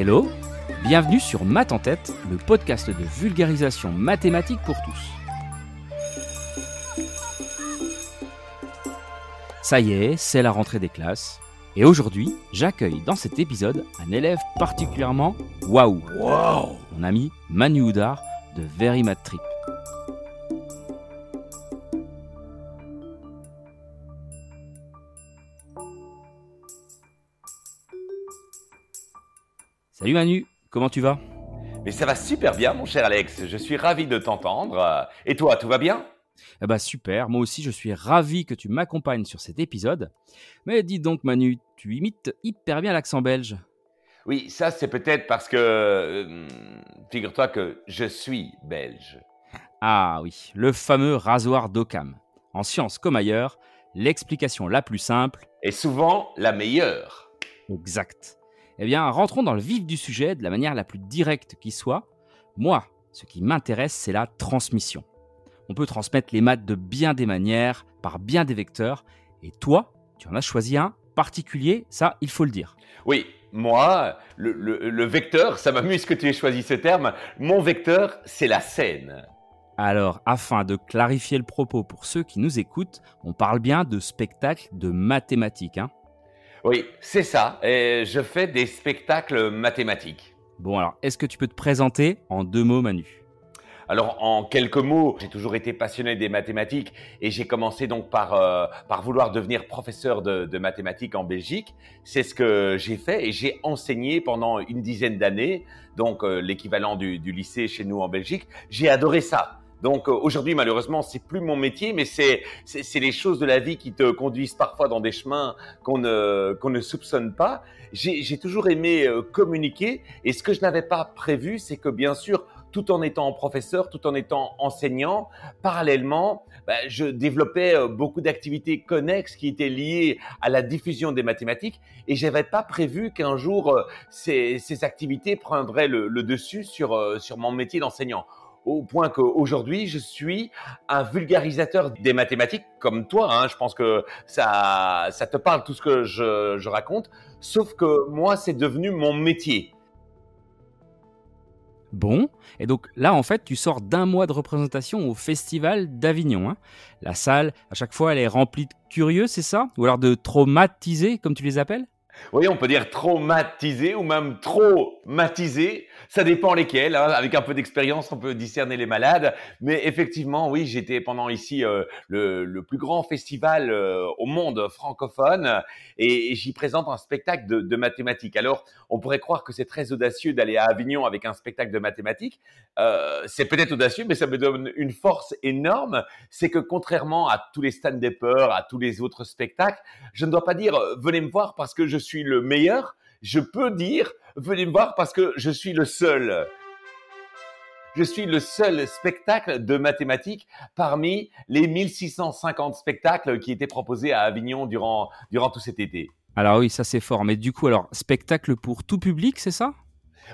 Hello, bienvenue sur Math en tête, le podcast de vulgarisation mathématique pour tous. Ça y est, c'est la rentrée des classes. Et aujourd'hui, j'accueille dans cet épisode un élève particulièrement waouh. Wow Mon ami Manu Houdard de Very Math Trip. Salut Manu, comment tu vas? Mais ça va super bien, mon cher Alex. Je suis ravi de t'entendre. Et toi, tout va bien? Eh bah super, moi aussi je suis ravi que tu m'accompagnes sur cet épisode. Mais dis donc Manu, tu imites hyper bien l'accent belge. Oui, ça c'est peut-être parce que... euh, Figure-toi que je suis belge. Ah oui, le fameux rasoir d'Occam. En science comme ailleurs, l'explication la plus simple, Et souvent la meilleure. exact. Eh bien, rentrons dans le vif du sujet de la manière la plus directe qui soit. Moi, ce qui m'intéresse, c'est la transmission. On peut transmettre les maths de bien des manières, par bien des vecteurs, et toi, tu en as choisi un particulier, ça, il faut le dire. Oui, moi, le, le- le vecteur, ça m'amuse que tu aies choisi ce terme. Mon vecteur, c'est la scène. Alors, afin de clarifier le propos pour ceux qui nous écoutent, on parle bien de spectacle de mathématiques. Hein Oui, c'est ça. Et je fais des spectacles mathématiques. bon, alors, est-ce que tu peux te présenter en deux mots, Manu? Alors, en quelques mots, j'ai toujours été passionné des mathématiques et j'ai commencé donc par, euh, par vouloir devenir professeur de, de mathématiques en Belgique. C'est ce que j'ai fait et j'ai enseigné pendant une dizaine d'années, donc euh, l'équivalent du, du lycée chez nous en Belgique. J'ai adoré ça. Donc euh, aujourd'hui, malheureusement, c'est plus mon métier, mais c'est c'est les choses de la vie qui te conduisent parfois dans des chemins qu'on ne qu'on ne soupçonne pas. J'ai toujours aimé euh, communiquer et ce que je n'avais pas prévu, c'est que bien sûr, tout en étant professeur, tout en étant enseignant, parallèlement, ben, je développais euh, beaucoup d'activités connexes qui étaient liées à la diffusion des mathématiques et j'avais pas prévu qu'un jour ces, ces activités prendraient le, le dessus sur, sur mon métier d'enseignant. Au point qu'aujourd'hui, je suis un vulgarisateur des mathématiques comme toi. Hein, je pense que ça, te parle tout ce que je, je raconte. Sauf que moi, c'est devenu mon métier. Bon, et donc là en fait tu sors d'un mois de représentation au festival d'Avignon. hein. La salle, à chaque fois, elle est remplie de curieux, c'est ça? Ou alors de traumatisés, comme tu les appelles? Oui, on peut dire traumatisé ou même traumatisé. Ça dépend lesquels. hein. Avec un peu d'expérience, on peut discerner les malades. Mais effectivement, oui, j'étais pendant ici euh, le, plus grand festival euh, au monde francophone et, j'y présente un spectacle de, mathématiques. Alors, on pourrait croire que c'est très audacieux d'aller à Avignon avec un spectacle de mathématiques. Euh, c'est peut-être audacieux, mais ça me donne une force énorme. C'est que contrairement à tous les stand peurs à tous les autres spectacles, je ne dois pas dire venez me voir parce que je suis le meilleur. Je peux dire venez me voir parce que je suis le seul. Je suis le seul spectacle de mathématiques parmi les 1650 spectacles qui étaient proposés à Avignon durant, durant tout cet été. Alors oui, ça c'est fort. Mais du coup, alors, spectacle pour tout public, c'est ça?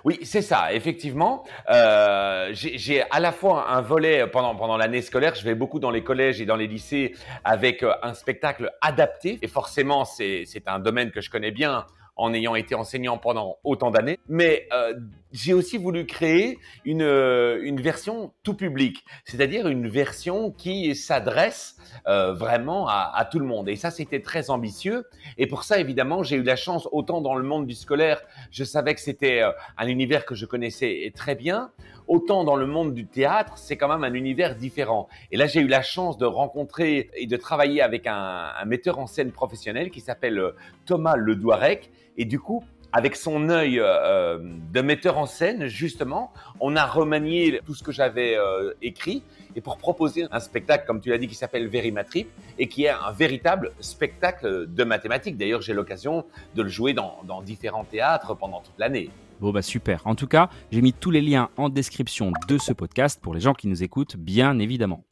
Oui, c'est ça, effectivement. Euh, j'ai à la fois un volet pendant, pendant l'année scolaire, je vais beaucoup dans les collèges et dans les lycées avec euh, un spectacle adapté. Et forcément, c'est un domaine que je connais bien en ayant été enseignant pendant autant d'années. Mais euh, j'ai aussi voulu créer une, euh, une version tout public, c'est-à-dire une version qui s'adresse euh, vraiment à, tout le monde. Et ça, c'était très ambitieux. Et pour ça, évidemment, j'ai eu la chance, autant dans le monde du scolaire, je savais que c'était euh, un univers que je connaissais très bien, autant dans le monde du théâtre, c'est quand même un univers différent. Et là, j'ai eu la chance de rencontrer et de travailler avec un, un metteur en scène professionnel qui s'appelle Thomas Ledouarec. Et du coup, avec son œil euh, de metteur en scène, justement, on a remanié tout ce que j'avais euh, écrit et pour proposer un spectacle, comme tu l'as dit, qui s'appelle Verimatrip et qui est un véritable spectacle de mathématiques. D'ailleurs, j'ai l'occasion de le jouer dans, dans différents théâtres pendant toute l'année. Bon bah super. En tout cas, j'ai mis tous les liens en description de ce podcast pour les gens qui nous écoutent, bien évidemment.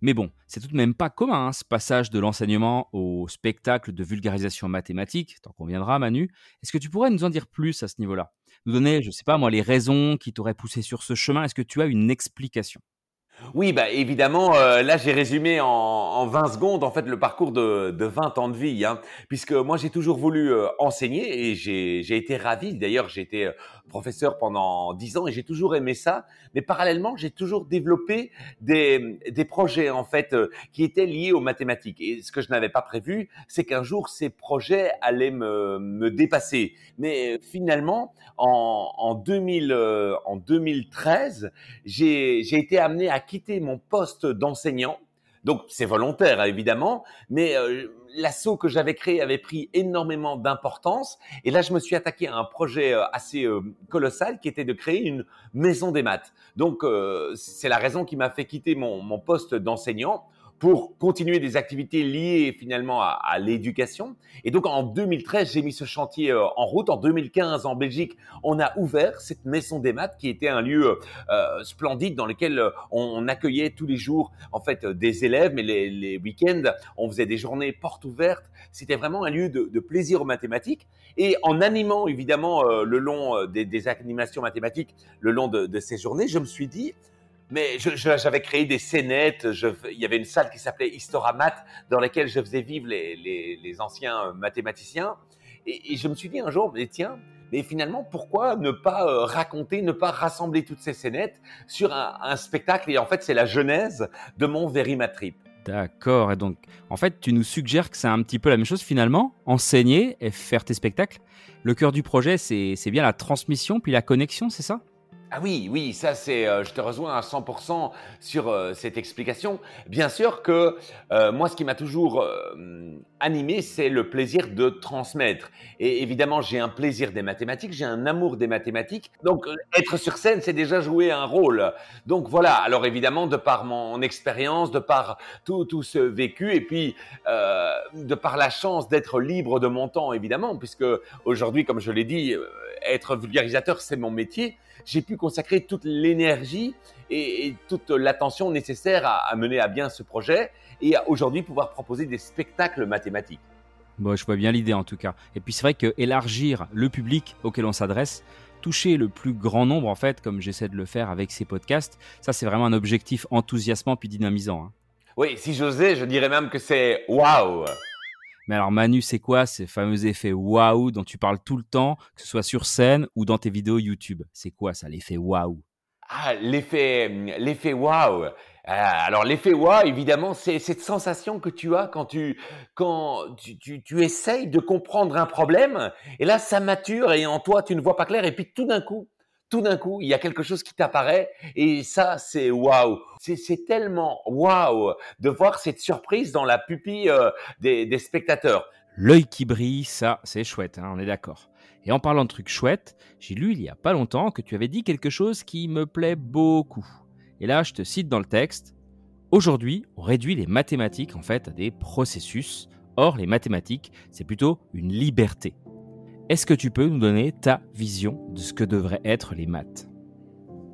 Mais bon, c'est tout de même pas commun hein, ce passage de l'enseignement au spectacle de vulgarisation mathématique, tant qu'on viendra Manu. Est-ce que tu pourrais nous en dire plus à ce niveau-là? Nous donner, je sais pas moi, les raisons qui t'auraient poussé sur ce chemin? Est-ce que tu as une explication? Oui, bah évidemment, euh, là j'ai résumé en, en 20 secondes en fait le parcours de, de 20 ans de vie, hein, puisque moi j'ai toujours voulu euh, enseigner et j'ai été ravi. D'ailleurs, j'ai été euh, professeur pendant 10 ans et j'ai toujours aimé ça. Mais parallèlement, j'ai toujours développé des, des projets en fait euh, qui étaient liés aux mathématiques. Et ce que je n'avais pas prévu, c'est qu'un jour ces projets allaient me, me dépasser. Mais euh, finalement, en, en 2000, euh, en 2013, j'ai j'ai été amené à quitter mon poste d'enseignant. Donc c'est volontaire hein, évidemment, mais euh, l'assaut que j'avais créé avait pris énormément d'importance. Et là, je me suis attaqué à un projet euh, assez euh, colossal qui était de créer une maison des maths. Donc c'est la raison qui m'a fait quitter mon poste d'enseignant pour continuer des activités liées finalement à, à l'éducation. Et donc en 2013, j'ai mis ce chantier euh, en route. En 2015, en Belgique, on a ouvert cette maison des maths qui était un lieu euh, splendide dans lequel euh, on, accueillait tous les jours en fait euh, des élèves, mais les, les week-ends, on faisait des journées portes ouvertes. C'était vraiment un lieu de, de plaisir aux mathématiques. Et en animant évidemment euh, le long euh, des, des animations mathématiques le long de, de ces journées, je me suis dit mais j'avais créé des scénettes. Il y avait une salle qui s'appelait Historamat dans laquelle je faisais vivre les, anciens mathématiciens. Et, je me suis dit un jour, mais tiens, mais finalement, pourquoi ne pas euh, raconter, ne pas rassembler toutes ces scénettes sur un, spectacle? Et en fait, c'est la genèse de mon Verimatrip. D'accord, et donc en fait tu nous suggères que c'est un petit peu la même chose finalement, enseigner et faire tes spectacles. Le cœur du projet c'est bien la transmission puis la connexion, c'est ça? Ah oui, oui, ça c'est, euh, je te rejoins à 100% sur euh, cette explication. Bien sûr que euh, moi, ce qui m'a toujours animé, c'est le plaisir de transmettre. Et évidemment, j'ai un plaisir des mathématiques, j'ai un amour des mathématiques. Donc, être sur scène, c'est déjà jouer un rôle. Donc voilà. Alors évidemment, de par mon expérience, de par tout, tout ce vécu, et puis de par la chance d'être libre de mon temps, évidemment, puisque aujourd'hui, comme je l'ai dit, être vulgarisateur, c'est mon métier j'ai pu consacrer toute l'énergie et, et toute l'attention nécessaire à, à, mener à bien ce projet et à aujourd'hui pouvoir proposer des spectacles mathématiques. Bon, je vois bien l'idée en tout cas. Et puis c'est vrai que élargir le public auquel on s'adresse, toucher le plus grand nombre en fait, comme j'essaie de le faire avec ces podcasts, ça c'est vraiment un objectif enthousiasmant puis dynamisant. Hein. Oui, si j'osais, je dirais même que c'est waouh. Mais alors Manu, c'est quoi ces fameux effets waouh dont tu parles tout le temps, que ce soit sur scène ou dans tes vidéos YouTube? C'est quoi ça, l'effet waouh? Ah, l'effet, l'effet waouh. Euh, alors l'effet waouh, évidemment, c'est cette sensation que tu as quand tu quand tu, tu essayes de comprendre un problème et là ça mature et en toi tu ne vois pas clair et puis tout d'un coup tout d'un coup, il y a quelque chose qui t'apparaît et ça, c'est waouh. C'est tellement waouh de voir cette surprise dans la pupille euh, des, spectateurs. L'œil qui brille, ça, c'est chouette, hein, on est d'accord. Et en parlant de trucs chouettes, j'ai lu il y a pas longtemps que tu avais dit quelque chose qui me plaît beaucoup. Et là, je te cite dans le texte. Aujourd'hui, on réduit les mathématiques en fait à des processus. Or, les mathématiques, c'est plutôt une liberté. Est-ce que tu peux nous donner ta vision de ce que devraient être les maths?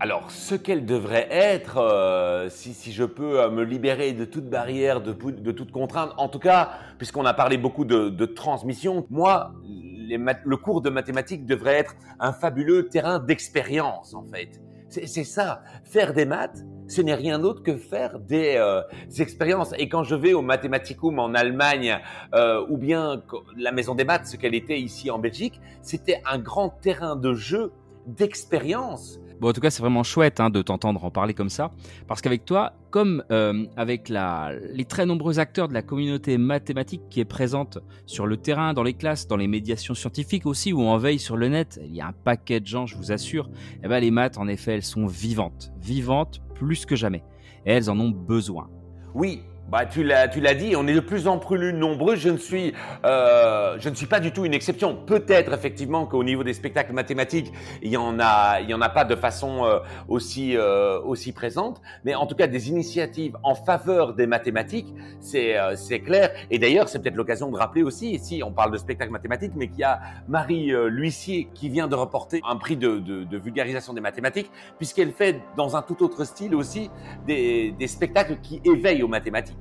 Alors, ce qu'elles devraient être, euh, si, je peux euh, me libérer de toute barrière, de, toute contrainte, en tout cas, puisqu'on a parlé beaucoup de, transmission, moi, le cours de mathématiques devrait être un fabuleux terrain d'expérience, en fait. C'est ça, faire des maths, ce n'est rien d'autre que faire des, euh, expériences. Et quand je vais au Mathematicum en Allemagne, euh, ou bien la Maison des Maths, ce qu'elle était ici en Belgique, c'était un grand terrain de jeu, d'expérience. Bon, en tout cas, c'est vraiment chouette hein, de t'entendre en parler comme ça, parce qu'avec toi, comme euh, avec la, les très nombreux acteurs de la communauté mathématique qui est présente sur le terrain, dans les classes, dans les médiations scientifiques aussi, ou en veille sur le net, il y a un paquet de gens, je vous assure, eh ben, les maths, en effet, elles sont vivantes, vivantes plus que jamais, et elles en ont besoin. Oui, bah, tu l'as, tu l'as dit, on est de plus en plus nombreux. Je ne suis, euh, je ne suis pas du tout une exception. Peut-être effectivement qu'au niveau des spectacles mathématiques, il y en a, il y en a pas de façon euh, aussi euh, aussi présente, mais en tout cas des initiatives en faveur des mathématiques, c'est euh, c'est clair. Et d'ailleurs, c'est peut-être l'occasion de rappeler aussi, ici on parle de spectacles mathématiques, mais qu'il y a Marie euh, L'Huissier qui vient de reporter un prix de, de, de vulgarisation des mathématiques, puisqu'elle fait dans un tout autre style aussi des, des spectacles qui éveillent aux mathématiques.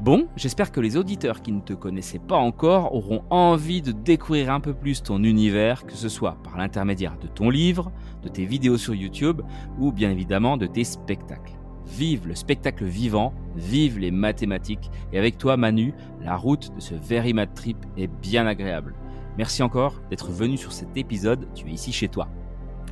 Bon, j'espère que les auditeurs qui ne te connaissaient pas encore auront envie de découvrir un peu plus ton univers, que ce soit par l'intermédiaire de ton livre, de tes vidéos sur YouTube ou bien évidemment de tes spectacles. Vive le spectacle vivant, vive les mathématiques. Et avec toi, Manu, la route de ce Very Mad Trip est bien agréable. Merci encore d'être venu sur cet épisode. Tu es ici chez toi.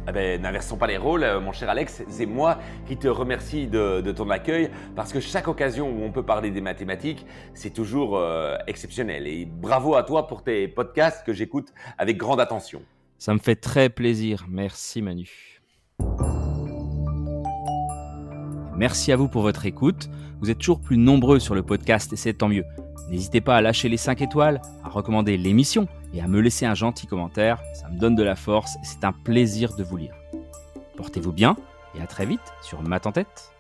Eh ben, n'inversons pas les rôles, euh, mon cher Alex. C'est moi qui te remercie de, ton accueil parce que chaque occasion où on peut parler des mathématiques, c'est toujours euh, exceptionnel. Et bravo à toi pour tes podcasts que j'écoute avec grande attention. Ça me fait très plaisir. Merci Manu. Merci à vous pour votre écoute. Vous êtes toujours plus nombreux sur le podcast et c'est tant mieux. N'hésitez pas à lâcher les 5 étoiles, à recommander l'émission et à me laisser un gentil commentaire. Ça me donne de la force et c'est un plaisir de vous lire. Portez-vous bien et à très vite sur en tête.